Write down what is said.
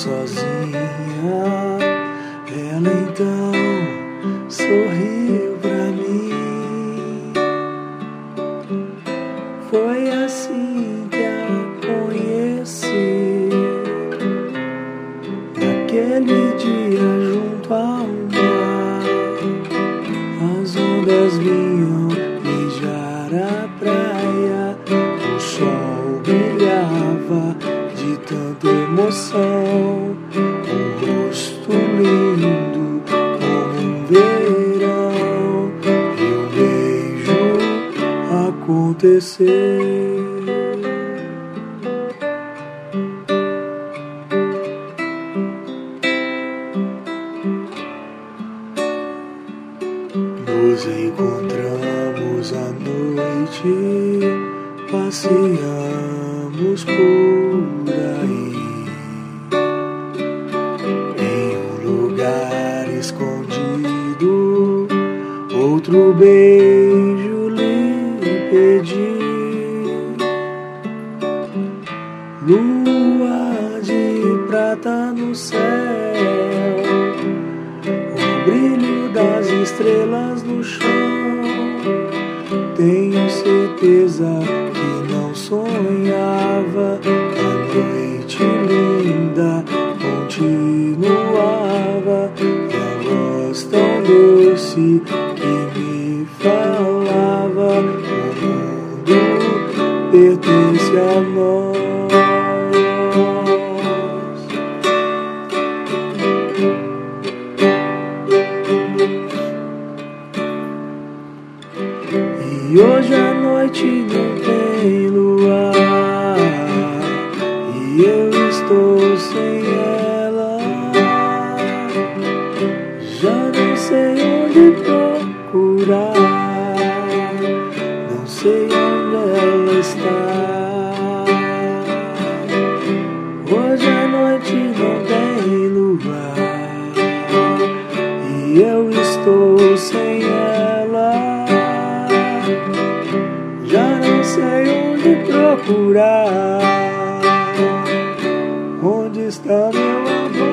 sozinha. Ela então sorriu Foi assim que a conheci. Naquele dia junto ao mar, as ondas vinham beijar a praia, o sol brilhava de tanta emoção, um rosto lindo como um verão, e o beijo acontecer. Nos encontramos à noite, passeamos por aí. Em um lugar escondido, outro beijo lhe pedi. Lua de prata no céu estrelas no chão. Tenho certeza que não sonhava. A noite linda continuava. E a voz tão doce que me falava: O mundo pertence a nós. E hoje a noite não tem luar. E eu estou sem ela. Já não sei onde procurar. Não sei onde ela está. Hoje a noite não tem luar. E eu estou sem procurar. Onde está meu amor?